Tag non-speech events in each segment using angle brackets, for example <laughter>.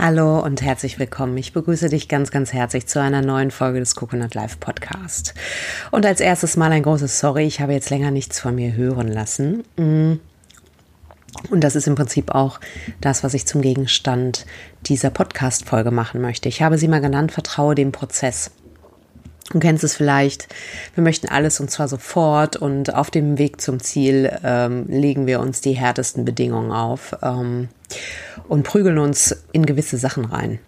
Hallo und herzlich willkommen. Ich begrüße dich ganz, ganz herzlich zu einer neuen Folge des Coconut Live Podcast. Und als erstes mal ein großes Sorry, ich habe jetzt länger nichts von mir hören lassen. Mm. Und das ist im Prinzip auch das, was ich zum Gegenstand dieser Podcast-Folge machen möchte. Ich habe sie mal genannt, vertraue dem Prozess. Du kennst es vielleicht, wir möchten alles und zwar sofort und auf dem Weg zum Ziel ähm, legen wir uns die härtesten Bedingungen auf ähm, und prügeln uns in gewisse Sachen rein.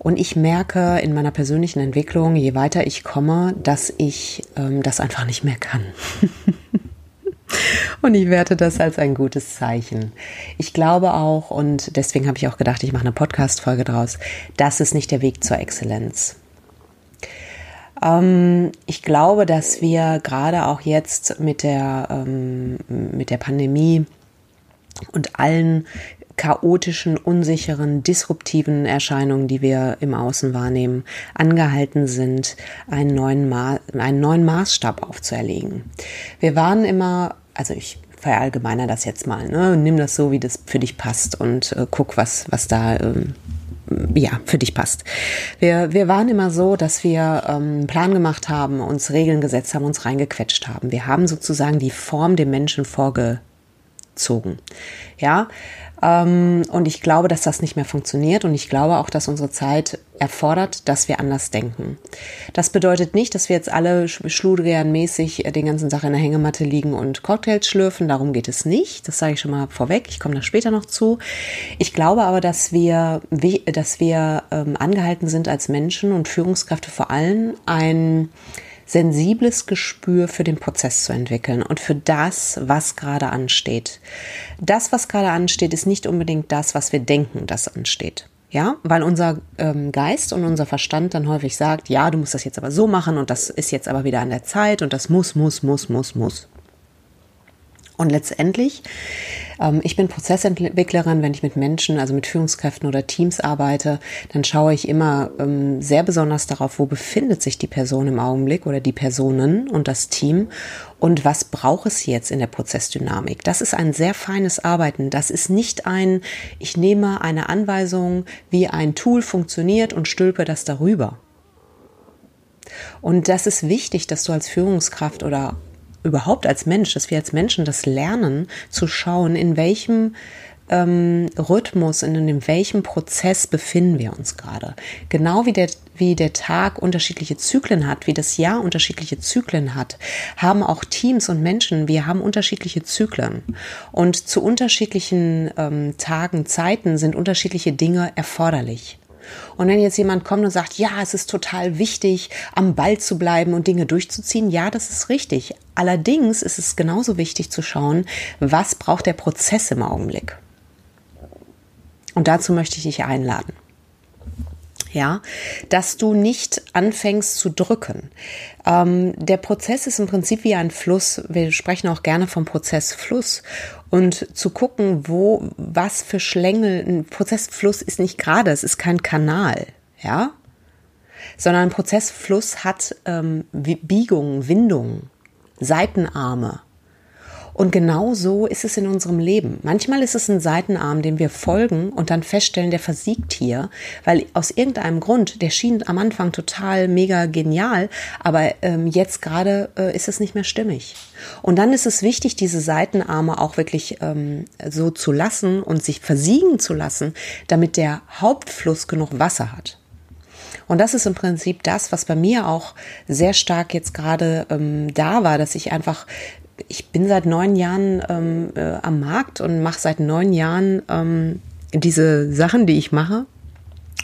Und ich merke in meiner persönlichen Entwicklung, je weiter ich komme, dass ich ähm, das einfach nicht mehr kann. <laughs> und ich werte das als ein gutes Zeichen. Ich glaube auch, und deswegen habe ich auch gedacht, ich mache eine Podcast-Folge draus, das ist nicht der Weg zur Exzellenz. Ähm, ich glaube, dass wir gerade auch jetzt mit der, ähm, mit der Pandemie und allen chaotischen, unsicheren, disruptiven Erscheinungen, die wir im Außen wahrnehmen, angehalten sind, einen neuen, Ma einen neuen Maßstab aufzuerlegen. Wir waren immer, also ich verallgemeiner das jetzt mal, ne? nimm das so, wie das für dich passt und äh, guck, was, was da ähm, ja, für dich passt. Wir, wir waren immer so, dass wir ähm, einen Plan gemacht haben, uns Regeln gesetzt haben, uns reingequetscht haben. Wir haben sozusagen die Form dem Menschen vorgezogen. Ja, und ich glaube, dass das nicht mehr funktioniert und ich glaube auch, dass unsere Zeit erfordert, dass wir anders denken. Das bedeutet nicht, dass wir jetzt alle schludrianmäßig den ganzen Tag in der Hängematte liegen und Cocktails schlürfen. Darum geht es nicht. Das sage ich schon mal vorweg. Ich komme da später noch zu. Ich glaube aber, dass wir, dass wir ähm, angehalten sind als Menschen und Führungskräfte vor allem ein sensibles Gespür für den Prozess zu entwickeln und für das, was gerade ansteht. Das, was gerade ansteht, ist nicht unbedingt das, was wir denken, das ansteht. Ja, weil unser ähm, Geist und unser Verstand dann häufig sagt, ja, du musst das jetzt aber so machen und das ist jetzt aber wieder an der Zeit und das muss, muss, muss, muss, muss. Und letztendlich, ähm, ich bin Prozessentwicklerin, wenn ich mit Menschen, also mit Führungskräften oder Teams arbeite, dann schaue ich immer ähm, sehr besonders darauf, wo befindet sich die Person im Augenblick oder die Personen und das Team und was braucht es jetzt in der Prozessdynamik. Das ist ein sehr feines Arbeiten. Das ist nicht ein, ich nehme eine Anweisung, wie ein Tool funktioniert und stülpe das darüber. Und das ist wichtig, dass du als Führungskraft oder überhaupt als Mensch, dass wir als Menschen das lernen zu schauen, in welchem ähm, Rhythmus, in, in welchem Prozess befinden wir uns gerade. Genau wie der, wie der Tag unterschiedliche Zyklen hat, wie das Jahr unterschiedliche Zyklen hat, haben auch Teams und Menschen, wir haben unterschiedliche Zyklen. Und zu unterschiedlichen ähm, Tagen, Zeiten sind unterschiedliche Dinge erforderlich. Und wenn jetzt jemand kommt und sagt, ja, es ist total wichtig, am Ball zu bleiben und Dinge durchzuziehen, ja, das ist richtig. Allerdings ist es genauso wichtig zu schauen, was braucht der Prozess im Augenblick. Und dazu möchte ich dich einladen ja, dass du nicht anfängst zu drücken. Ähm, der Prozess ist im Prinzip wie ein Fluss. Wir sprechen auch gerne vom Prozessfluss und zu gucken, wo, was für Schlängel, ein Prozessfluss ist nicht gerade, es ist kein Kanal, ja, sondern ein Prozessfluss hat ähm, Biegungen, Windungen, Seitenarme. Und genau so ist es in unserem Leben. Manchmal ist es ein Seitenarm, dem wir folgen und dann feststellen, der versiegt hier, weil aus irgendeinem Grund, der schien am Anfang total mega genial, aber ähm, jetzt gerade äh, ist es nicht mehr stimmig. Und dann ist es wichtig, diese Seitenarme auch wirklich ähm, so zu lassen und sich versiegen zu lassen, damit der Hauptfluss genug Wasser hat. Und das ist im Prinzip das, was bei mir auch sehr stark jetzt gerade ähm, da war, dass ich einfach ich bin seit neun Jahren ähm, äh, am Markt und mache seit neun Jahren ähm, diese Sachen, die ich mache.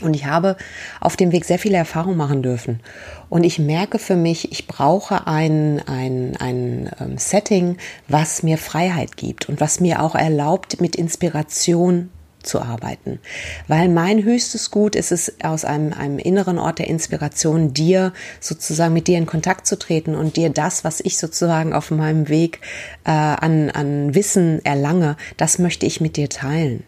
Und ich habe auf dem Weg sehr viele Erfahrungen machen dürfen. Und ich merke für mich, ich brauche ein, ein, ein ähm, Setting, was mir Freiheit gibt und was mir auch erlaubt, mit Inspiration zu arbeiten. Weil mein höchstes Gut ist es, aus einem, einem inneren Ort der Inspiration dir sozusagen mit dir in Kontakt zu treten und dir das, was ich sozusagen auf meinem Weg äh, an, an Wissen erlange, das möchte ich mit dir teilen.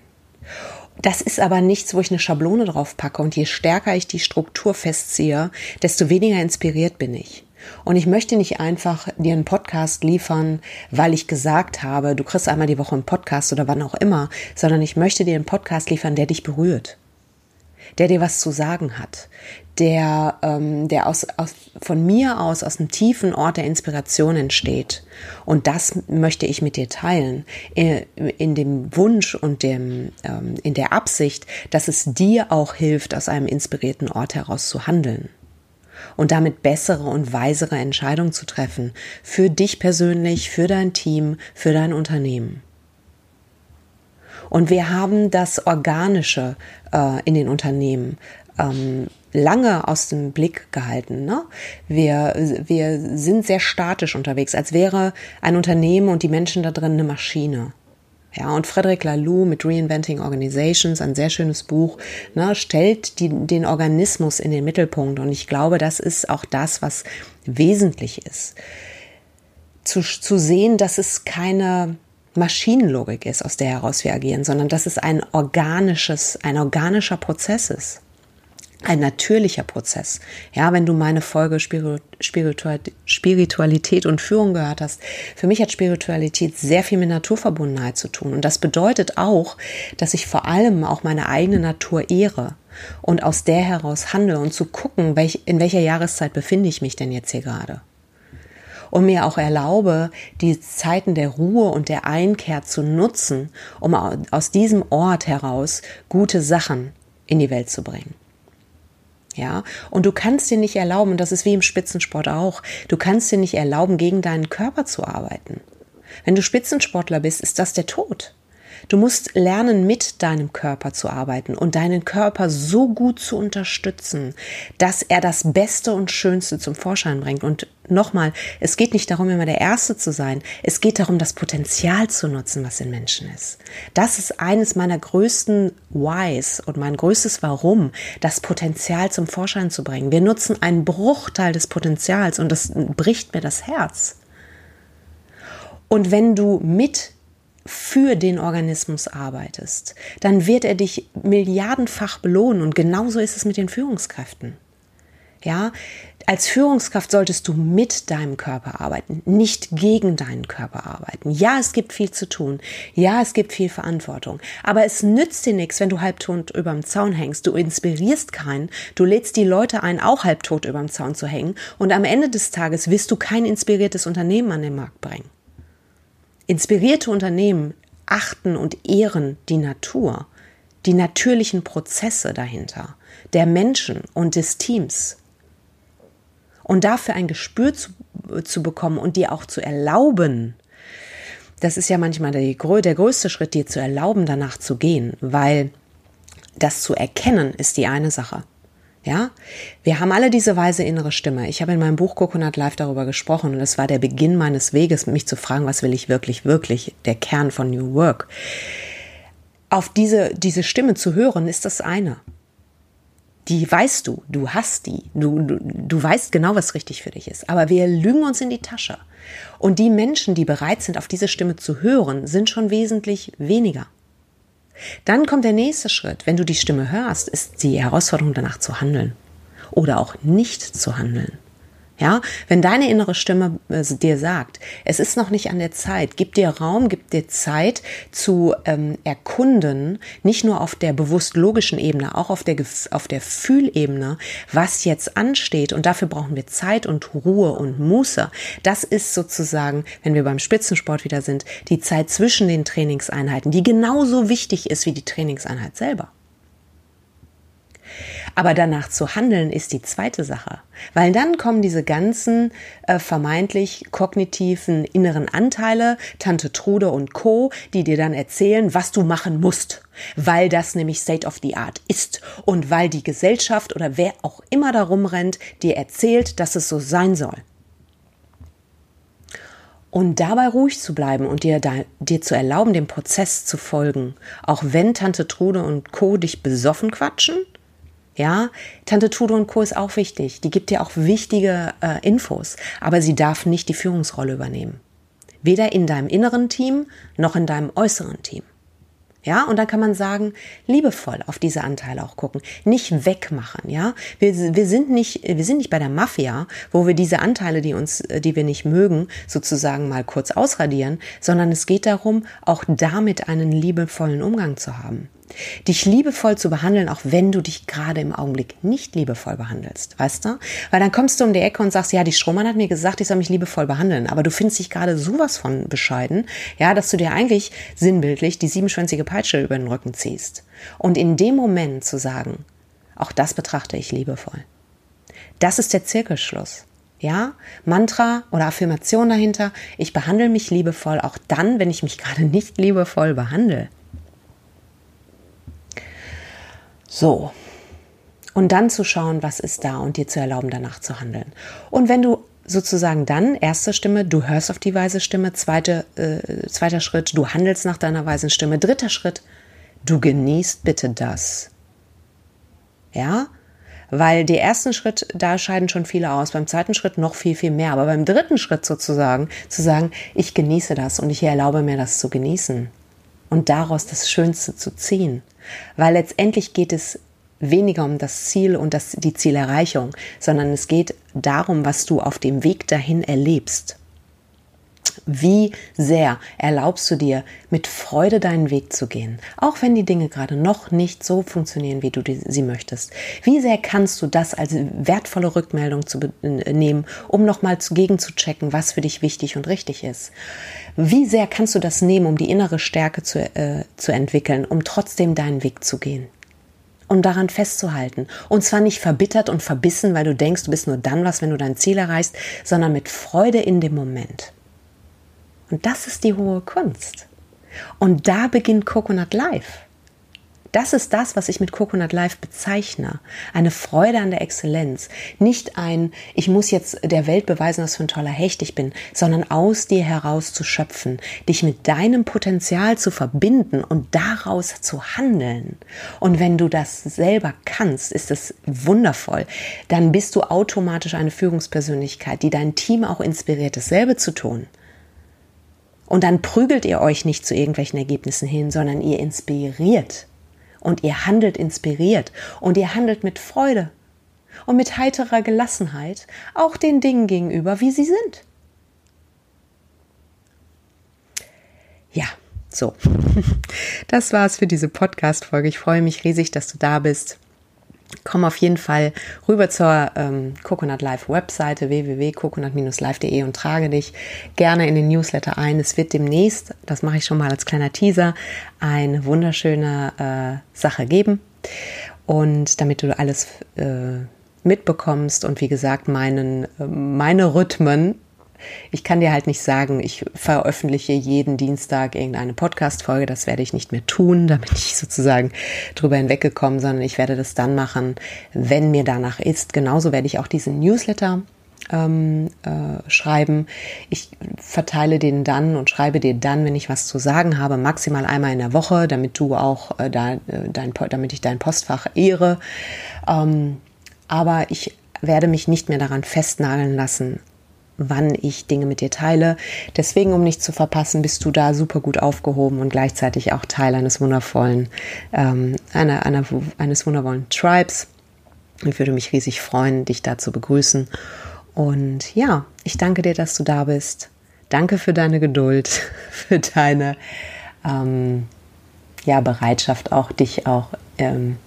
Das ist aber nichts, wo ich eine Schablone drauf packe und je stärker ich die Struktur festziehe, desto weniger inspiriert bin ich. Und ich möchte nicht einfach dir einen Podcast liefern, weil ich gesagt habe, du kriegst einmal die Woche einen Podcast oder wann auch immer, sondern ich möchte dir einen Podcast liefern, der dich berührt. der dir was zu sagen hat, der, ähm, der aus, aus, von mir aus aus einem tiefen Ort der Inspiration entsteht. Und das möchte ich mit dir teilen, in, äh, in dem Wunsch und dem, ähm, in der Absicht, dass es dir auch hilft, aus einem inspirierten Ort heraus zu handeln und damit bessere und weisere Entscheidungen zu treffen. Für dich persönlich, für dein Team, für dein Unternehmen. Und wir haben das Organische äh, in den Unternehmen ähm, lange aus dem Blick gehalten. Ne? Wir, wir sind sehr statisch unterwegs, als wäre ein Unternehmen und die Menschen da drin eine Maschine. Ja, und Frederic Laloux mit Reinventing Organizations, ein sehr schönes Buch, ne, stellt die, den Organismus in den Mittelpunkt. Und ich glaube, das ist auch das, was wesentlich ist. Zu, zu sehen, dass es keine Maschinenlogik ist, aus der heraus wir agieren, sondern dass es ein organisches, ein organischer Prozess ist ein natürlicher Prozess. Ja, wenn du meine Folge Spiritualität und Führung gehört hast, für mich hat Spiritualität sehr viel mit Naturverbundenheit zu tun. Und das bedeutet auch, dass ich vor allem auch meine eigene Natur ehre und aus der heraus handle und zu gucken, welch, in welcher Jahreszeit befinde ich mich denn jetzt hier gerade. Und mir auch erlaube, die Zeiten der Ruhe und der Einkehr zu nutzen, um aus diesem Ort heraus gute Sachen in die Welt zu bringen. Ja, und du kannst dir nicht erlauben, das ist wie im Spitzensport auch, du kannst dir nicht erlauben, gegen deinen Körper zu arbeiten. Wenn du Spitzensportler bist, ist das der Tod. Du musst lernen, mit deinem Körper zu arbeiten und deinen Körper so gut zu unterstützen, dass er das Beste und Schönste zum Vorschein bringt. Und nochmal, es geht nicht darum, immer der Erste zu sein. Es geht darum, das Potenzial zu nutzen, was in Menschen ist. Das ist eines meiner größten Whys und mein größtes Warum, das Potenzial zum Vorschein zu bringen. Wir nutzen einen Bruchteil des Potenzials und das bricht mir das Herz. Und wenn du mit für den Organismus arbeitest, dann wird er dich milliardenfach belohnen und genauso ist es mit den Führungskräften. Ja, als Führungskraft solltest du mit deinem Körper arbeiten, nicht gegen deinen Körper arbeiten. Ja, es gibt viel zu tun. Ja, es gibt viel Verantwortung. Aber es nützt dir nichts, wenn du halbtot überm Zaun hängst. Du inspirierst keinen. Du lädst die Leute ein, auch halbtot überm Zaun zu hängen. Und am Ende des Tages wirst du kein inspiriertes Unternehmen an den Markt bringen. Inspirierte Unternehmen achten und ehren die Natur, die natürlichen Prozesse dahinter, der Menschen und des Teams. Und dafür ein Gespür zu, zu bekommen und dir auch zu erlauben, das ist ja manchmal der, der größte Schritt, dir zu erlauben, danach zu gehen, weil das zu erkennen ist die eine Sache. Ja, wir haben alle diese weise innere Stimme. Ich habe in meinem Buch Coconut Live darüber gesprochen und es war der Beginn meines Weges, mich zu fragen, was will ich wirklich, wirklich, der Kern von New Work. Auf diese, diese Stimme zu hören, ist das eine. Die weißt du, du hast die, du, du, du weißt genau, was richtig für dich ist. Aber wir lügen uns in die Tasche. Und die Menschen, die bereit sind, auf diese Stimme zu hören, sind schon wesentlich weniger. Dann kommt der nächste Schritt. Wenn du die Stimme hörst, ist die Herausforderung danach zu handeln oder auch nicht zu handeln. Ja, wenn deine innere Stimme äh, dir sagt, es ist noch nicht an der Zeit, gib dir Raum, gib dir Zeit zu ähm, erkunden, nicht nur auf der bewusst logischen Ebene, auch auf der, auf der Fühlebene, was jetzt ansteht. Und dafür brauchen wir Zeit und Ruhe und Muße. Das ist sozusagen, wenn wir beim Spitzensport wieder sind, die Zeit zwischen den Trainingseinheiten, die genauso wichtig ist wie die Trainingseinheit selber. Aber danach zu handeln ist die zweite Sache, weil dann kommen diese ganzen äh, vermeintlich kognitiven inneren Anteile, Tante Trude und Co, die dir dann erzählen, was du machen musst, weil das nämlich State of the Art ist und weil die Gesellschaft oder wer auch immer darum rennt, dir erzählt, dass es so sein soll. Und dabei ruhig zu bleiben und dir, da, dir zu erlauben, dem Prozess zu folgen, auch wenn Tante Trude und Co. dich besoffen quatschen, ja, Tante Tudo und Co. ist auch wichtig. Die gibt dir auch wichtige äh, Infos, aber sie darf nicht die Führungsrolle übernehmen. Weder in deinem inneren Team noch in deinem äußeren Team. Ja, und dann kann man sagen, liebevoll auf diese Anteile auch gucken, nicht wegmachen, ja. Wir, wir sind nicht, wir sind nicht bei der Mafia, wo wir diese Anteile, die uns, die wir nicht mögen, sozusagen mal kurz ausradieren, sondern es geht darum, auch damit einen liebevollen Umgang zu haben. Dich liebevoll zu behandeln, auch wenn du dich gerade im Augenblick nicht liebevoll behandelst, weißt du? Weil dann kommst du um die Ecke und sagst, ja, die Strohmann hat mir gesagt, ich soll mich liebevoll behandeln, aber du findest dich gerade sowas von bescheiden, ja, dass du dir eigentlich sinnbildlich die siebenschwänzige Peitsche über den Rücken ziehst. Und in dem Moment zu sagen, auch das betrachte ich liebevoll. Das ist der Zirkelschluss. Ja, Mantra oder Affirmation dahinter. Ich behandle mich liebevoll auch dann, wenn ich mich gerade nicht liebevoll behandle. So. Und dann zu schauen, was ist da und dir zu erlauben, danach zu handeln. Und wenn du sozusagen dann, erste Stimme, du hörst auf die weise Stimme, zweite, äh, zweiter Schritt, du handelst nach deiner weisen Stimme, dritter Schritt, du genießt bitte das. Ja? Weil die ersten Schritt, da scheiden schon viele aus, beim zweiten Schritt noch viel, viel mehr. Aber beim dritten Schritt sozusagen, zu sagen, ich genieße das und ich erlaube mir das zu genießen. Und daraus das Schönste zu ziehen. Weil letztendlich geht es weniger um das Ziel und das, die Zielerreichung, sondern es geht darum, was du auf dem Weg dahin erlebst. Wie sehr erlaubst du dir, mit Freude deinen Weg zu gehen, auch wenn die Dinge gerade noch nicht so funktionieren, wie du sie möchtest? Wie sehr kannst du das als wertvolle Rückmeldung zu nehmen, um nochmal gegen zu checken, was für dich wichtig und richtig ist? Wie sehr kannst du das nehmen, um die innere Stärke zu, äh, zu entwickeln, um trotzdem deinen Weg zu gehen? Und daran festzuhalten. Und zwar nicht verbittert und verbissen, weil du denkst, du bist nur dann was, wenn du dein Ziel erreichst, sondern mit Freude in dem Moment. Und das ist die hohe Kunst. Und da beginnt Coconut Life. Das ist das, was ich mit Coconut Life bezeichne. Eine Freude an der Exzellenz. Nicht ein, ich muss jetzt der Welt beweisen, was für ein toller Hecht ich bin, sondern aus dir heraus zu schöpfen, dich mit deinem Potenzial zu verbinden und daraus zu handeln. Und wenn du das selber kannst, ist es wundervoll. Dann bist du automatisch eine Führungspersönlichkeit, die dein Team auch inspiriert, dasselbe zu tun. Und dann prügelt ihr euch nicht zu irgendwelchen Ergebnissen hin, sondern ihr inspiriert und ihr handelt inspiriert und ihr handelt mit Freude und mit heiterer Gelassenheit auch den Dingen gegenüber, wie sie sind. Ja, so. <laughs> Das war's für diese Podcast-Folge. Ich freue mich riesig, dass du da bist komm auf jeden Fall rüber zur ähm, Coconut Life Webseite www.coconut-live.de und trage dich gerne in den Newsletter ein. Es wird demnächst, das mache ich schon mal als kleiner Teaser, eine wunderschöne äh, Sache geben. Und damit du alles äh, mitbekommst und wie gesagt meinen, äh, meine Rhythmen ich kann dir halt nicht sagen, ich veröffentliche jeden Dienstag irgendeine Podcast-Folge. Das werde ich nicht mehr tun. Da bin ich sozusagen drüber hinweggekommen, sondern ich werde das dann machen, wenn mir danach ist. Genauso werde ich auch diesen Newsletter ähm, äh, schreiben. Ich verteile den dann und schreibe dir dann, wenn ich was zu sagen habe, maximal einmal in der Woche, damit du auch äh, da, äh, dein, damit ich dein Postfach ehre. Ähm, aber ich werde mich nicht mehr daran festnageln lassen, wann ich Dinge mit dir teile. Deswegen, um nichts zu verpassen, bist du da super gut aufgehoben und gleichzeitig auch Teil eines wundervollen, ähm, einer, einer, eines wundervollen Tribes. Ich würde mich riesig freuen, dich da zu begrüßen. Und ja, ich danke dir, dass du da bist. Danke für deine Geduld, <laughs> für deine ähm, ja, Bereitschaft, auch dich auch ähm,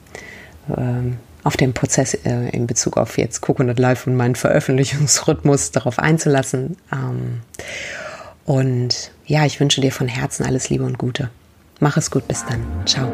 ähm, auf den Prozess äh, in Bezug auf jetzt Coconut Live und meinen Veröffentlichungsrhythmus darauf einzulassen. Ähm, und ja, ich wünsche dir von Herzen alles Liebe und Gute. Mach es gut, bis dann. Ciao.